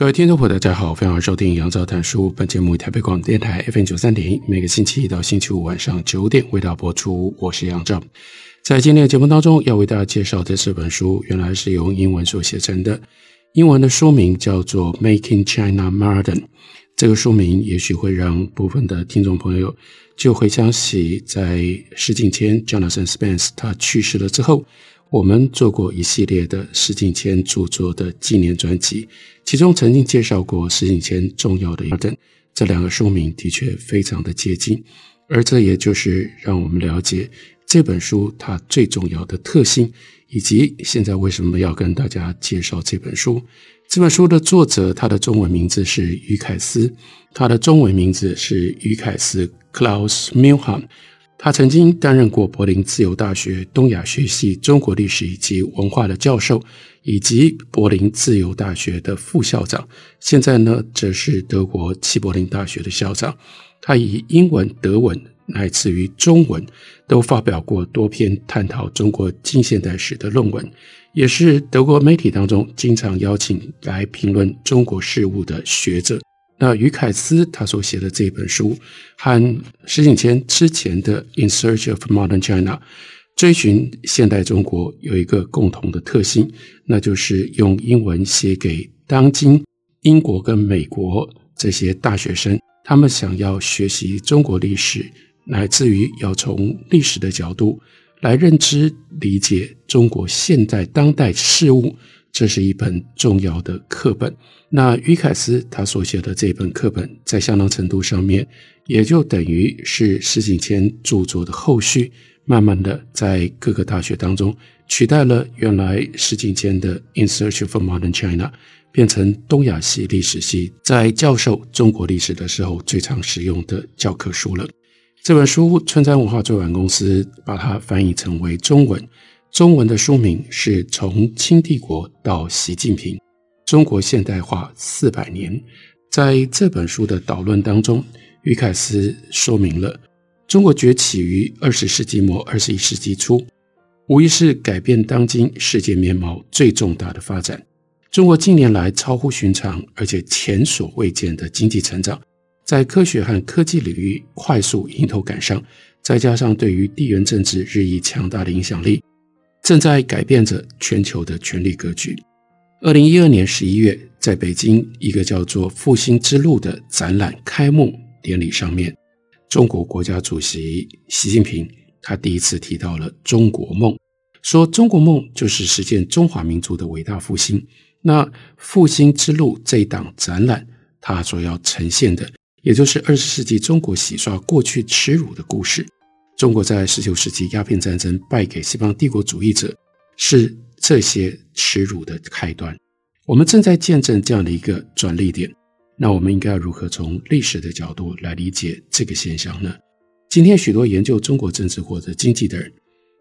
各位听众朋友，大家好，欢迎收听杨照谈书。本节目台北广电台 FM 九三点一，每个星期一到星期五晚上九点为大家播出。我是杨照，在今天的节目当中，要为大家介绍的这本书，原来是用英文所写成的。英文的书名叫做《Making China Modern》。这个书名也许会让部分的听众朋友就回想起，在施景谦 Jonathan Spence 他去世了之后。我们做过一系列的施景谦著作的纪念专辑，其中曾经介绍过施景谦重要的一本，这两个书名的确非常的接近，而这也就是让我们了解这本书它最重要的特性，以及现在为什么要跟大家介绍这本书。这本书的作者，他的中文名字是余凯思，他的中文名字是余凯思 Klaus Milham。他曾经担任过柏林自由大学东亚学系中国历史以及文化的教授，以及柏林自由大学的副校长。现在呢，则是德国齐柏林大学的校长。他以英文、德文乃至于中文都发表过多篇探讨中国近现代史的论文，也是德国媒体当中经常邀请来评论中国事务的学者。那余凯思他所写的这本书，和石景谦之前的《In Search of Modern China》追寻现代中国有一个共同的特性，那就是用英文写给当今英国跟美国这些大学生，他们想要学习中国历史，乃至于要从历史的角度来认知理解中国现在当代事物。这是一本重要的课本。那于凯思他所写的这本课本，在相当程度上面，也就等于是石景谦著作的后续，慢慢的在各个大学当中取代了原来石景谦的《In Search of Modern China》，变成东亚系历史系在教授中国历史的时候最常使用的教科书了。这本书，春山文化出版公司把它翻译成为中文。中文的书名是从清帝国到习近平：中国现代化四百年。在这本书的导论当中，于凯思说明了中国崛起于二十世纪末二十一世纪初，无疑是改变当今世界面貌最重大的发展。中国近年来超乎寻常而且前所未见的经济成长，在科学和科技领域快速迎头赶上，再加上对于地缘政治日益强大的影响力。正在改变着全球的权力格局。二零一二年十一月，在北京一个叫做“复兴之路”的展览开幕典礼上面，中国国家主席习近平他第一次提到了中国梦，说中国梦就是实现中华民族的伟大复兴。那“复兴之路”这一档展览，它所要呈现的，也就是二十世纪中国洗刷过去耻辱的故事。中国在十九世纪鸦片战争败给西方帝国主义者，是这些耻辱的开端。我们正在见证这样的一个转捩点。那我们应该要如何从历史的角度来理解这个现象呢？今天许多研究中国政治或者经济的人，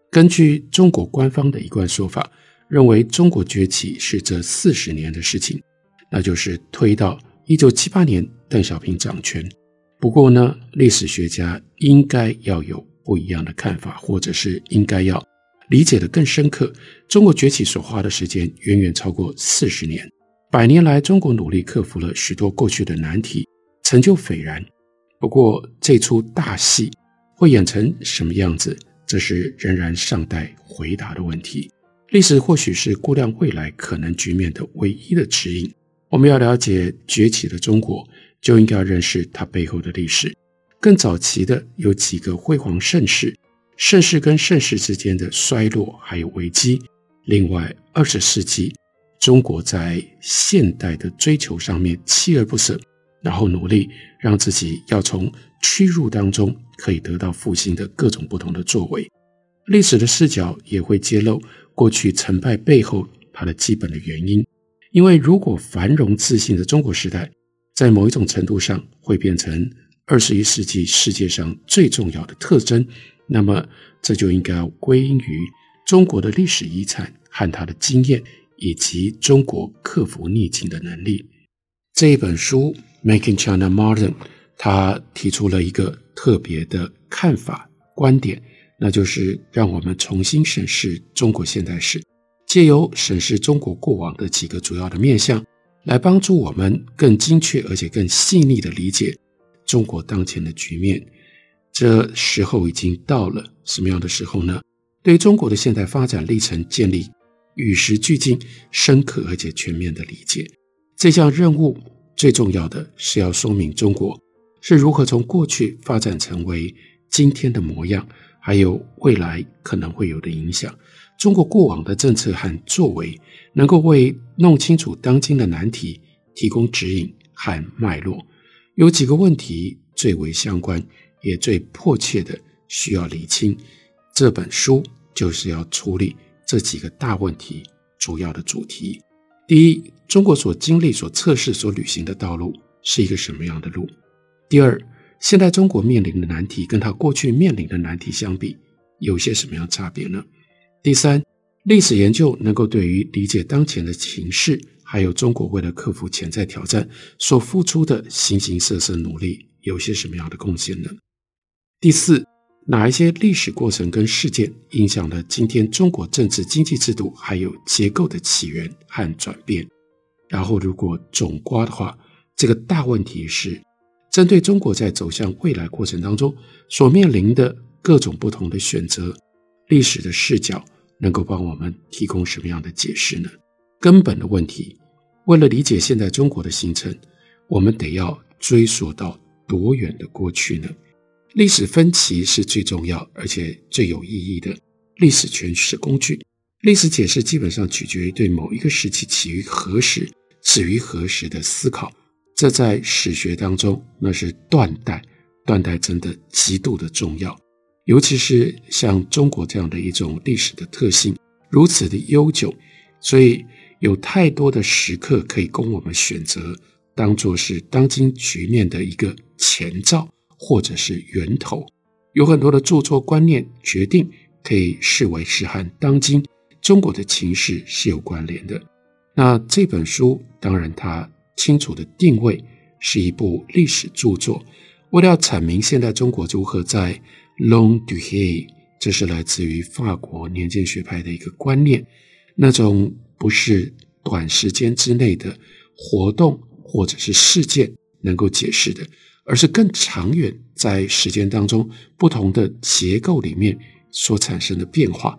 根据中国官方的一贯说法，认为中国崛起是这四十年的事情，那就是推到一九七八年邓小平掌权。不过呢，历史学家应该要有。不一样的看法，或者是应该要理解的更深刻。中国崛起所花的时间远远超过四十年，百年来中国努力克服了许多过去的难题，成就斐然。不过这出大戏会演成什么样子，这是仍然尚待回答的问题。历史或许是估量未来可能局面的唯一的指引。我们要了解崛起的中国，就应该要认识它背后的历史。更早期的有几个辉煌盛世，盛世跟盛世之间的衰落还有危机。另外，二十世纪中国在现代的追求上面锲而不舍，然后努力让自己要从屈辱当中可以得到复兴的各种不同的作为。历史的视角也会揭露过去成败背后它的基本的原因。因为如果繁荣自信的中国时代，在某一种程度上会变成二十一世纪世界上最重要的特征，那么这就应该归因于中国的历史遗产和它的经验，以及中国克服逆境的能力。这一本书《Making China Modern》，他提出了一个特别的看法观点，那就是让我们重新审视中国现代史。借由审视中国过往的几个主要的面向，来帮助我们更精确而且更细腻地理解中国当前的局面。这时候已经到了，什么样的时候呢？对中国的现代发展历程建立与时俱进、深刻而且全面的理解。这项任务最重要的是要说明中国是如何从过去发展成为今天的模样，还有未来可能会有的影响。中国过往的政策和作为，能够为弄清楚当今的难题提供指引和脉络。有几个问题最为相关，也最迫切的需要理清。这本书就是要处理这几个大问题主要的主题。第一，中国所经历、所测试、所履行的道路是一个什么样的路？第二，现在中国面临的难题跟他过去面临的难题相比，有些什么样差别呢？第三，历史研究能够对于理解当前的情势，还有中国为了克服潜在挑战所付出的形形色色努力，有些什么样的贡献呢？第四，哪一些历史过程跟事件影响了今天中国政治经济制度还有结构的起源和转变？然后，如果总瓜的话，这个大问题是针对中国在走向未来过程当中所面临的各种不同的选择。历史的视角能够帮我们提供什么样的解释呢？根本的问题，为了理解现在中国的形成，我们得要追溯到多远的过去呢？历史分歧是最重要而且最有意义的历史诠释工具。历史解释基本上取决于对某一个时期起于何时、止于何时的思考。这在史学当中那是断代，断代真的极度的重要。尤其是像中国这样的一种历史的特性如此的悠久，所以有太多的时刻可以供我们选择，当做是当今局面的一个前兆或者是源头。有很多的著作观念决定可以视为是和当今中国的情势是有关联的。那这本书当然它清楚的定位是一部历史著作，为了要阐明现代中国如何在 Longue durée，这是来自于法国年鉴学派的一个观念，那种不是短时间之内的活动或者是事件能够解释的，而是更长远在时间当中不同的结构里面所产生的变化。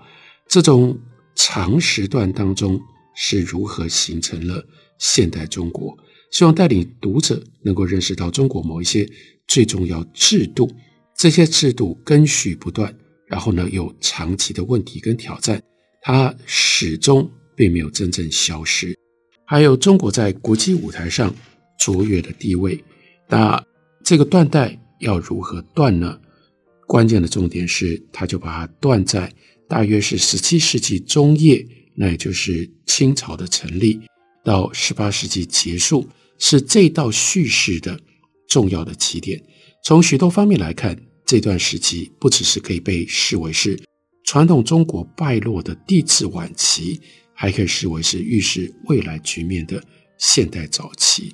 这种长时段当中是如何形成了现代中国？希望带领读者能够认识到中国某一些最重要制度。这些制度根续不断，然后呢，有长期的问题跟挑战，它始终并没有真正消失。还有中国在国际舞台上卓越的地位，那这个断代要如何断呢？关键的重点是，它就把它断在大约是十七世纪中叶，那也就是清朝的成立到十八世纪结束，是这道叙事的重要的起点。从许多方面来看。这段时期不只是可以被视为是传统中国败落的帝制晚期，还可以视为是预示未来局面的现代早期。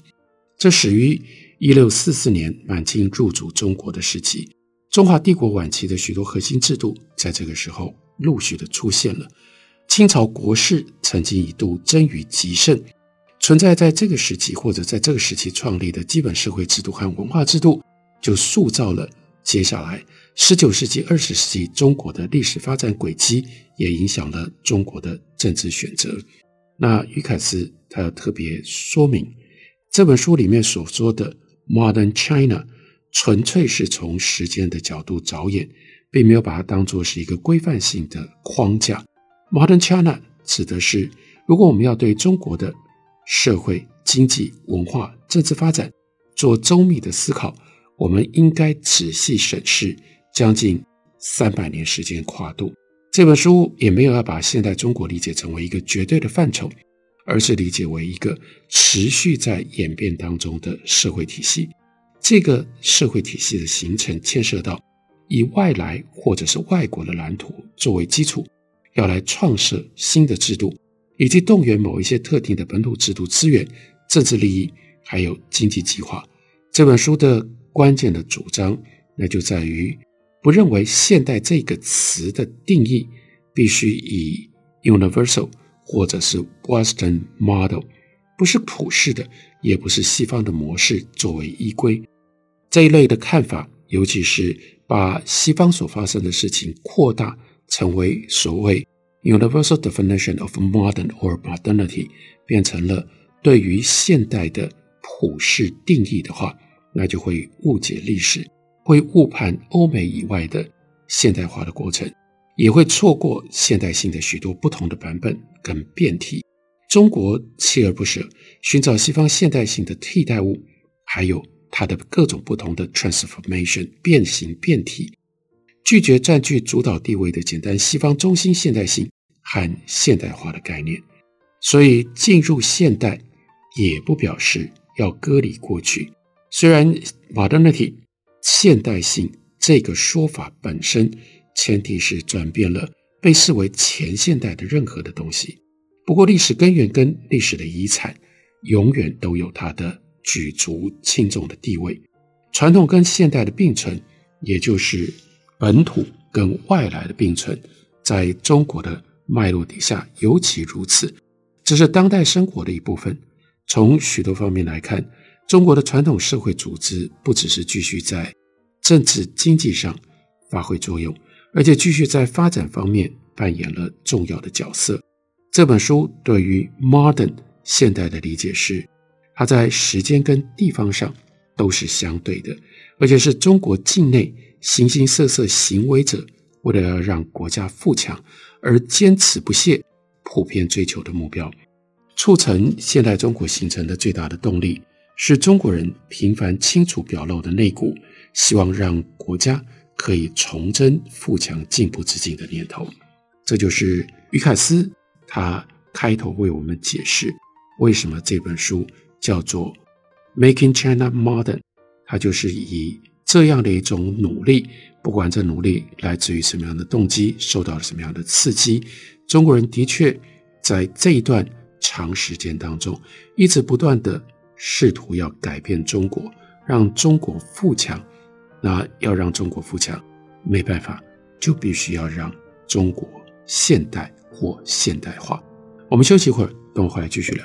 这始于一六四四年满清入主中国的时期，中华帝国晚期的许多核心制度在这个时候陆续的出现了。清朝国势曾经一度臻于极盛，存在在这个时期或者在这个时期创立的基本社会制度和文化制度，就塑造了。接下来，十九世纪、二十世纪中国的历史发展轨迹也影响了中国的政治选择。那于凯斯他要特别说明，这本书里面所说的 “Modern China” 纯粹是从时间的角度着眼，并没有把它当作是一个规范性的框架。Modern China 指的是，如果我们要对中国的社会、经济、文化、政治发展做周密的思考。我们应该仔细审视将近三百年时间跨度，这本书也没有要把现代中国理解成为一个绝对的范畴，而是理解为一个持续在演变当中的社会体系。这个社会体系的形成牵涉到以外来或者是外国的蓝图作为基础，要来创设新的制度，以及动员某一些特定的本土制度资源、政治利益，还有经济计划。这本书的关键的主张，那就在于。不认为“现代”这个词的定义必须以 universal 或者是 Western model，不是普世的，也不是西方的模式作为依归。这一类的看法，尤其是把西方所发生的事情扩大成为所谓 universal definition of modern or modernity，变成了对于现代的普世定义的话，那就会误解历史。会误判欧美以外的现代化的过程，也会错过现代性的许多不同的版本跟变体。中国锲而不舍寻找西方现代性的替代物，还有它的各种不同的 transformation 变形变体，拒绝占据主导地位的简单西方中心现代性和现代化的概念。所以进入现代也不表示要割离过去。虽然 modernity。现代性这个说法本身，前提是转变了被视为前现代的任何的东西。不过，历史根源跟历史的遗产，永远都有它的举足轻重的地位。传统跟现代的并存，也就是本土跟外来的并存，在中国的脉络底下尤其如此。这是当代生活的一部分。从许多方面来看。中国的传统社会组织不只是继续在政治经济上发挥作用，而且继续在发展方面扮演了重要的角色。这本书对于 modern 现代的理解是，它在时间跟地方上都是相对的，而且是中国境内形形色色行为者为了要让国家富强而坚持不懈、普遍追求的目标，促成现代中国形成的最大的动力。是中国人频繁清楚表露的内骨，希望让国家可以重振富强进步之境的念头。这就是于凯斯他开头为我们解释为什么这本书叫做《Making China Modern》，他就是以这样的一种努力，不管这努力来自于什么样的动机，受到了什么样的刺激，中国人的确在这一段长时间当中，一直不断的。试图要改变中国，让中国富强，那要让中国富强，没办法，就必须要让中国现代或现代化。我们休息一会儿，等我回来继续聊。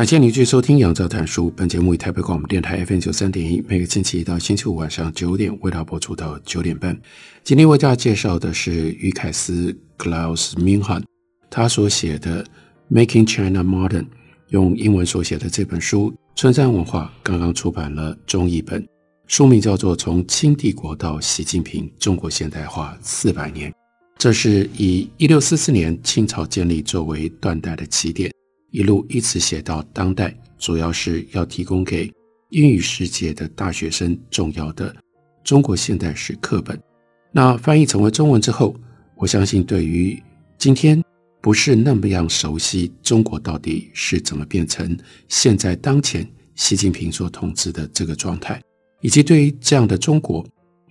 感谢您继续收听《杨照谈书》。本节目以台北广播电台 FM 九三点一，每个星期一到星期五晚上九点为大家播出到九点半。今天为大家介绍的是于凯斯 Klaus Meinhardt 他所写的《Making China Modern》，用英文所写的这本书，春山文化刚刚出版了中译本，书名叫做《从清帝国到习近平：中国现代化四百年》。这是以一六四四年清朝建立作为断代的起点。一路一直写到当代，主要是要提供给英语世界的大学生重要的中国现代史课本。那翻译成为中文之后，我相信对于今天不是那么样熟悉中国到底是怎么变成现在当前习近平所统治的这个状态，以及对于这样的中国，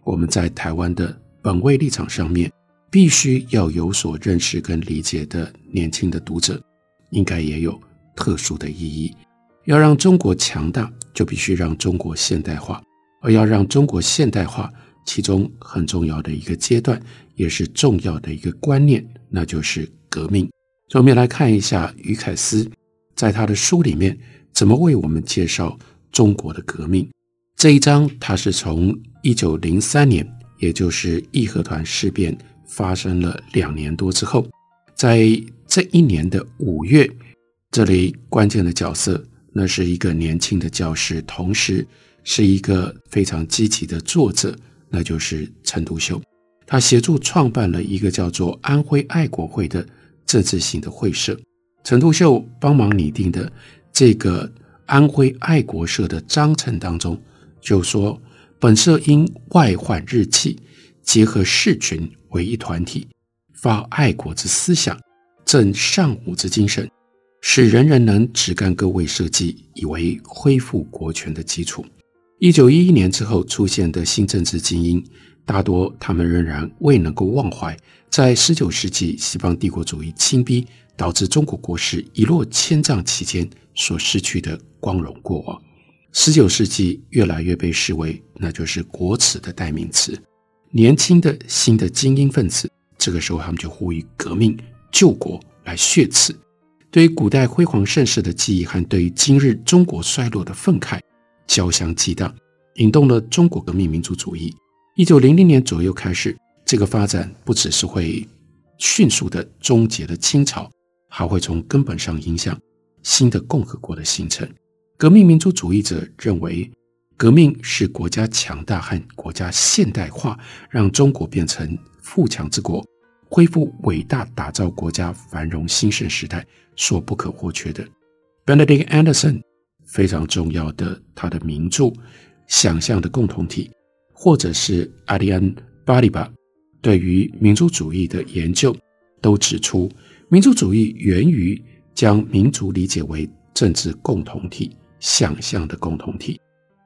我们在台湾的本位立场上面必须要有所认识跟理解的年轻的读者。应该也有特殊的意义。要让中国强大，就必须让中国现代化；而要让中国现代化，其中很重要的一个阶段，也是重要的一个观念，那就是革命。所以我们来看一下于凯斯在他的书里面怎么为我们介绍中国的革命。这一章，他是从一九零三年，也就是义和团事变发生了两年多之后，在这一年的五月，这里关键的角色，那是一个年轻的教师，同时是一个非常积极的作者，那就是陈独秀。他协助创办了一个叫做安徽爱国会的政治性的会社。陈独秀帮忙拟定的这个安徽爱国社的章程当中，就说本社因外患日气，结合士群为一团体，发爱国之思想。振尚武之精神，使人人能只干各位社稷，以为恢复国权的基础。一九一一年之后出现的新政治精英，大多他们仍然未能够忘怀在十九世纪西方帝国主义侵逼，导致中国国势一落千丈期间所失去的光荣过往。十九世纪越来越被视为那就是国耻的代名词。年轻的新的精英分子，这个时候他们就呼吁革命。救国来血耻，对于古代辉煌盛世的记忆和对于今日中国衰落的愤慨交相激荡，引动了中国革命民族主义。一九零零年左右开始，这个发展不只是会迅速地终结了清朝，还会从根本上影响新的共和国的形成。革命民族主义者认为，革命是国家强大和国家现代化，让中国变成富强之国。恢复伟大，打造国家繁荣兴盛时代所不可或缺的。Benedict Anderson 非常重要的他的名著《想象的共同体》，或者是 Adrian Balibar 对于民族主义的研究，都指出，民族主义源于将民族理解为政治共同体、想象的共同体。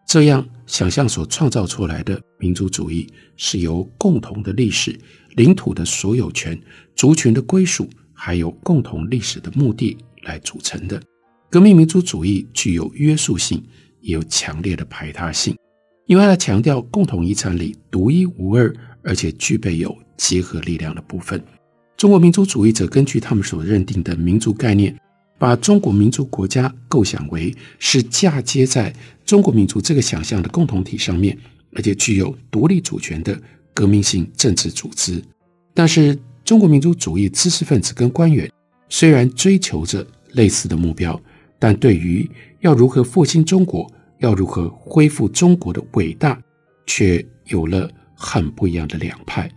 这样想象所创造出来的民族主义，是由共同的历史。领土的所有权、族群的归属，还有共同历史的目的来组成的。革命民族主义具有约束性，也有强烈的排他性，因为它强调共同遗产里独一无二，而且具备有结合力量的部分。中国民族主义者根据他们所认定的民族概念，把中国民族国家构想为是嫁接在中国民族这个想象的共同体上面，而且具有独立主权的。革命性政治组织，但是中国民族主义知识分子跟官员虽然追求着类似的目标，但对于要如何复兴中国，要如何恢复中国的伟大，却有了很不一样的两派。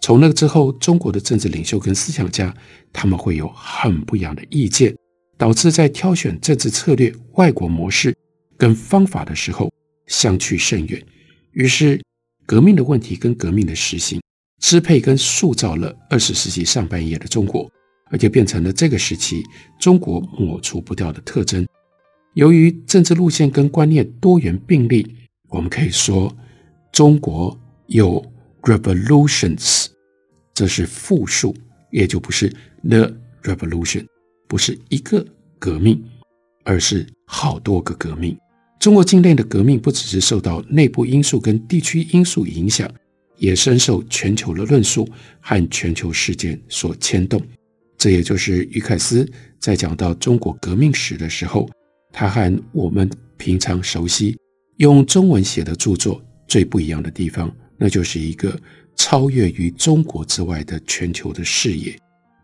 从那之后，中国的政治领袖跟思想家他们会有很不一样的意见，导致在挑选政治策略、外国模式跟方法的时候相去甚远。于是。革命的问题跟革命的实行，支配跟塑造了二十世纪上半叶的中国，而且变成了这个时期中国抹除不掉的特征。由于政治路线跟观念多元并立，我们可以说中国有 revolutions，这是复数，也就不是 the revolution，不是一个革命，而是好多个革命。中国境内的革命不只是受到内部因素跟地区因素影响，也深受全球的论述和全球事件所牵动。这也就是于凯斯在讲到中国革命史的时候，他和我们平常熟悉用中文写的著作最不一样的地方，那就是一个超越于中国之外的全球的视野。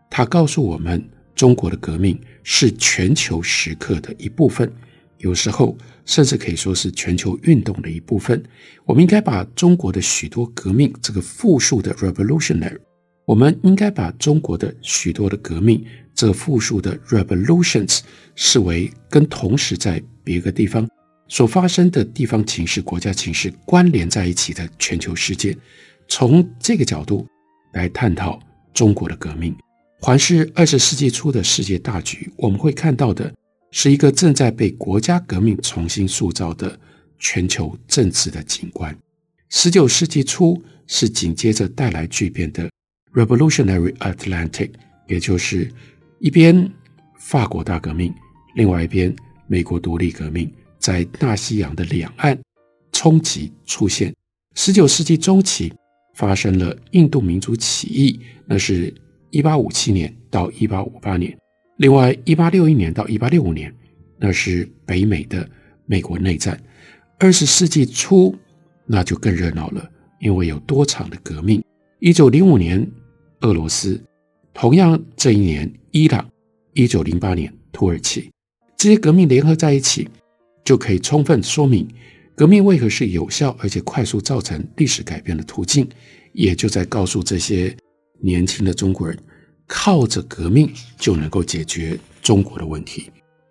他告诉我们，中国的革命是全球时刻的一部分，有时候甚至可以说是全球运动的一部分。我们应该把中国的许多革命这个复数的 revolutionary，我们应该把中国的许多的革命这复数的 revolutions 视为跟同时在别个地方所发生的地方情势、国家情势关联在一起的全球事件。从这个角度来探讨中国的革命。环视二十世纪初的世界大局，我们会看到的是一个正在被国家革命重新塑造的全球政治的景观。十九世纪初是紧接着带来巨变的 Revolutionary Atlantic，也就是一边法国大革命，另外一边美国独立革命，在大西洋的两岸冲击出现。十九世纪中期发生了印度民族起义，那是。一八五七年到一八五八年，另外一八六一年到一八六五年，那是北美的美国内战。二十世纪初，那就更热闹了，因为有多场的革命。一九零五年，俄罗斯；同样这一年，伊朗；一九零八年，土耳其。这些革命联合在一起，就可以充分说明革命为何是有效而且快速造成历史改变的途径，也就在告诉这些。年轻的中国人靠着革命就能够解决中国的问题。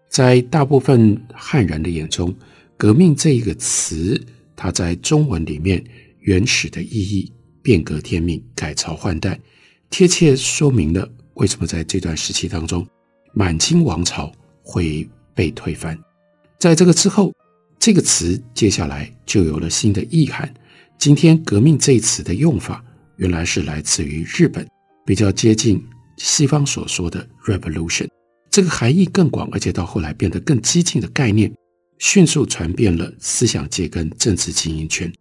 在大部分汉人的眼中，“革命”这一个词，它在中文里面原始的意义变革天命、改朝换代，贴切说明了为什么在这段时期当中，满清王朝会被推翻。在这个之后，这个词接下来就有了新的意涵。今天“革命”这一词的用法。原来是来自于日本，比较接近西方所说的 revolution，这个含义更广，而且到后来变得更激进的概念，迅速传遍了思想界跟政治精英圈。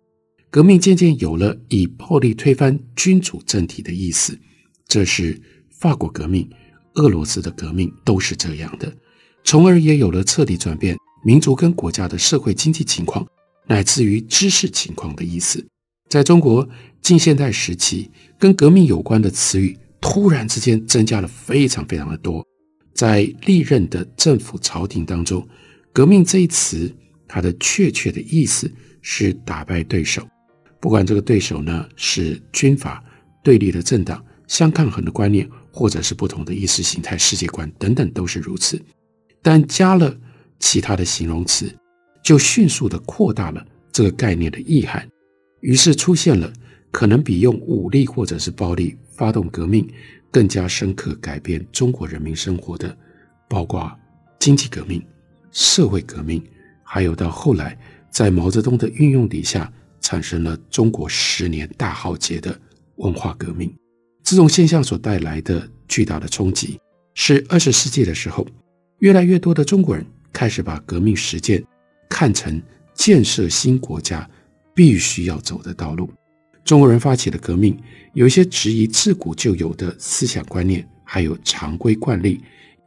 革命渐渐有了以暴力推翻君主政体的意思，这是法国革命、俄罗斯的革命都是这样的，从而也有了彻底转变民族跟国家的社会经济情况，乃至于知识情况的意思。在中国近现代时期，跟革命有关的词语突然之间增加了非常非常的多。在历任的政府朝廷当中，“革命”这一词，它的确切的意思是打败对手，不管这个对手呢是军阀、对立的政党、相抗衡的观念，或者是不同的意识形态、世界观等等，都是如此。但加了其他的形容词，就迅速的扩大了这个概念的意涵。于是出现了可能比用武力或者是暴力发动革命更加深刻改变中国人民生活的，包括经济革命、社会革命，还有到后来在毛泽东的运用底下产生了中国十年大浩劫的文化革命。这种现象所带来的巨大的冲击，是二十世纪的时候，越来越多的中国人开始把革命实践看成建设新国家。必须要走的道路，中国人发起的革命，有一些质疑自古就有的思想观念，还有常规惯例；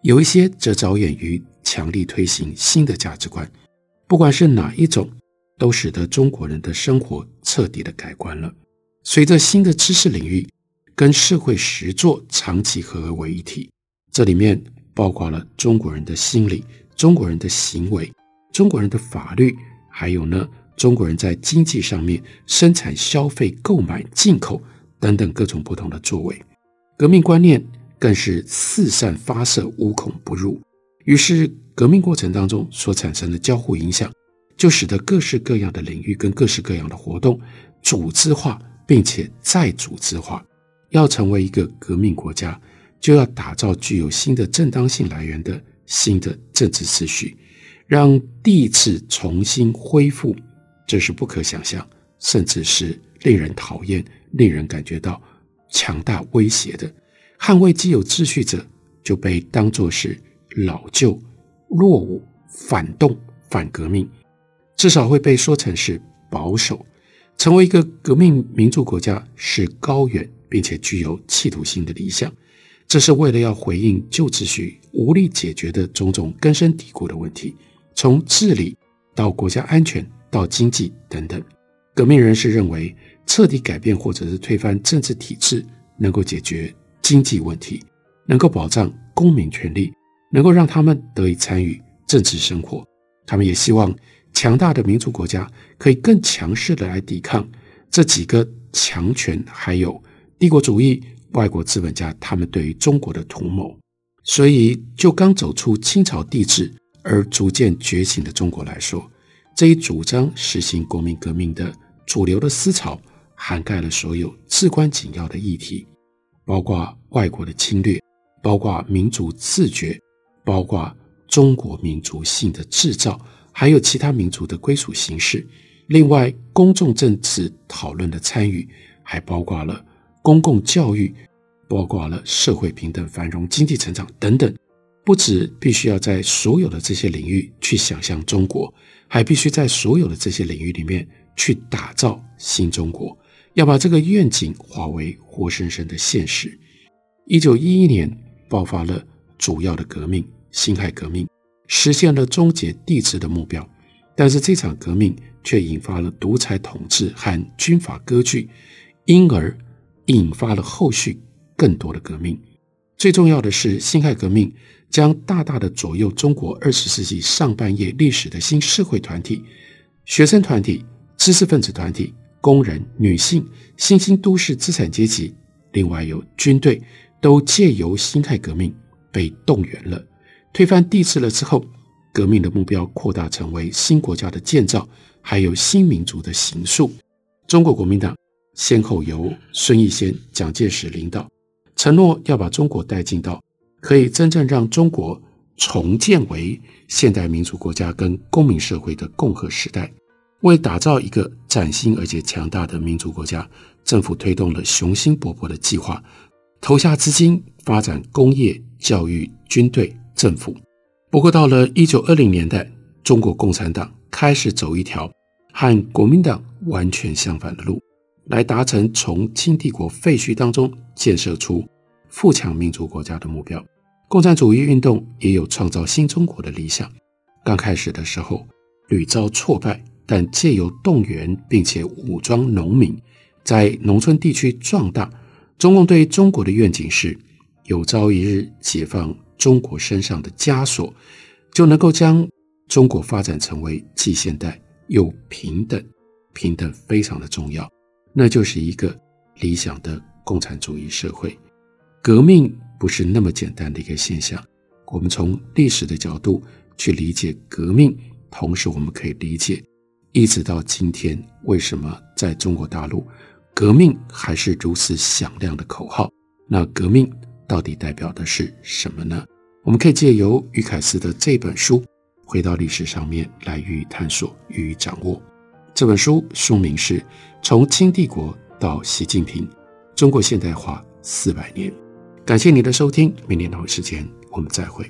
有一些则着眼于强力推行新的价值观。不管是哪一种，都使得中国人的生活彻底的改观了。随着新的知识领域跟社会实作长期合而为一体，这里面包括了中国人的心理、中国人的行为、中国人的法律，还有呢。中国人在经济上面生产、消费、购买、进口等等各种不同的作为，革命观念更是四散发射，无孔不入。于是，革命过程当中所产生的交互影响，就使得各式各样的领域跟各式各样的活动组织化，并且再组织化。要成为一个革命国家，就要打造具有新的正当性来源的新的政治秩序，让帝制重新恢复。这是不可想象，甚至是令人讨厌、令人感觉到强大威胁的。捍卫既有秩序者，就被当作是老旧、落伍、反动、反革命，至少会被说成是保守。成为一个革命民主国家是高远并且具有企图心的理想。这是为了要回应旧秩序无力解决的种种根深蒂固的问题。从治理到国家安全到经济等等。革命人士认为，彻底改变或者是推翻政治体制，能够解决经济问题，能够保障公民权利，能够让他们得以参与政治生活。他们也希望强大的民族国家可以更强势的来抵抗这几个强权，还有帝国主义、外国资本家他们对于中国的图谋。所以，就刚走出清朝帝制而逐渐觉醒的中国来说，这一主张实行国民革命的。主流的思潮涵盖了所有至关紧要的议题，包括外国的侵略，包括民族自觉，包括中国民族性的制造，还有其他民族的归属形式。另外，公众政治讨论的参与，还包括了公共教育，包括了社会平等、繁荣、经济成长等等。不只必须要在所有的这些领域去想象中国，还必须在所有的这些领域里面。去打造新中国，要把这个愿景化为活生生的现实。一九一一年爆发了主要的革命——辛亥革命，实现了终结帝制的目标。但是这场革命却引发了独裁统治和军阀割据，因而引发了后续更多的革命。最重要的是，辛亥革命将大大的左右中国二十世纪上半叶历史的新社会团体、学生团体。知识分子团体、工人、女性、新兴都市资产阶级，另外有军队，都借由辛亥革命被动员了。推翻帝制了之后，革命的目标扩大成为新国家的建造，还有新民族的形塑。中国国民党先后由孙逸仙、蒋介石领导，承诺要把中国带进到可以真正让中国重建为现代民主国家跟公民社会的共和时代。为打造一个崭新而且强大的民族国家，政府推动了雄心勃勃的计划，投下资金发展工业、教育、军队、政府。不过，到了一九二零年代，中国共产党开始走一条和国民党完全相反的路，来达成从清帝国废墟当中建设出富强民族国家的目标。共产主义运动也有创造新中国的理想，刚开始的时候屡遭挫败。但借由动员并且武装农民，在农村地区壮大，中共对中国的愿景是：有朝一日解放中国身上的枷锁，就能够将中国发展成为既现代又平等。平等非常的重要，那就是一个理想的共产主义社会。革命不是那么简单的一个现象，我们从历史的角度去理解革命，同时我们可以理解。一直到今天，为什么在中国大陆，革命还是如此响亮的口号？那革命到底代表的是什么呢？我们可以借由于凯斯的这本书，回到历史上面来予以探索、予以掌握。这本书书名是《从清帝国到习近平：中国现代化四百年》。感谢你的收听，明天同一时间我们再会。